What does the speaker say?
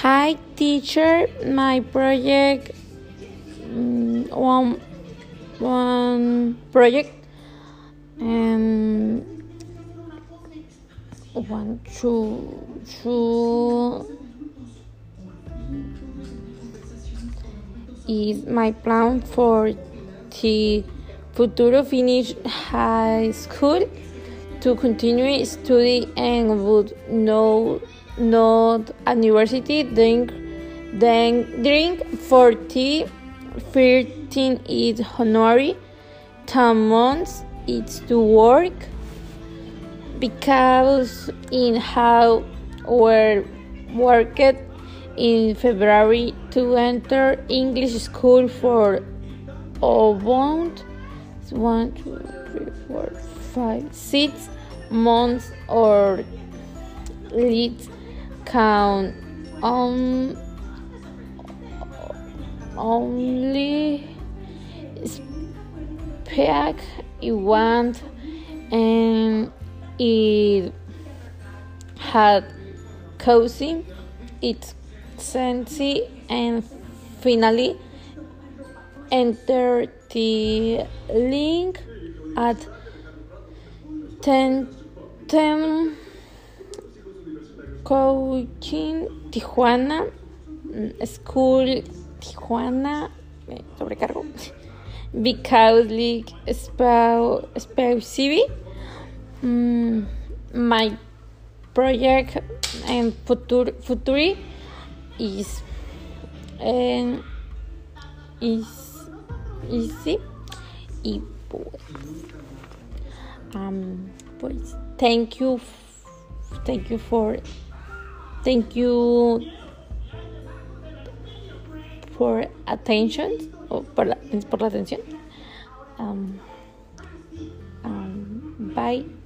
Hi, teacher. My project mm, one one project and one two two is my plan for the futuro finish high school to continue study and would know not university then then drink 40 13 is honorary 10 months it's to work because in how we're worked in February to enter English school for about one, two, three, four, five, six months or let's count on only speak you want and it had causing its sensei and finally enter the link at 10 10 coaching Tijuana school Tijuana sobrecargo. Because like spell spell CV mm, my project and future future is and is easy. Y pues um pues thank you thank you for thank you for attention o por la, por la atención. Um, um, bye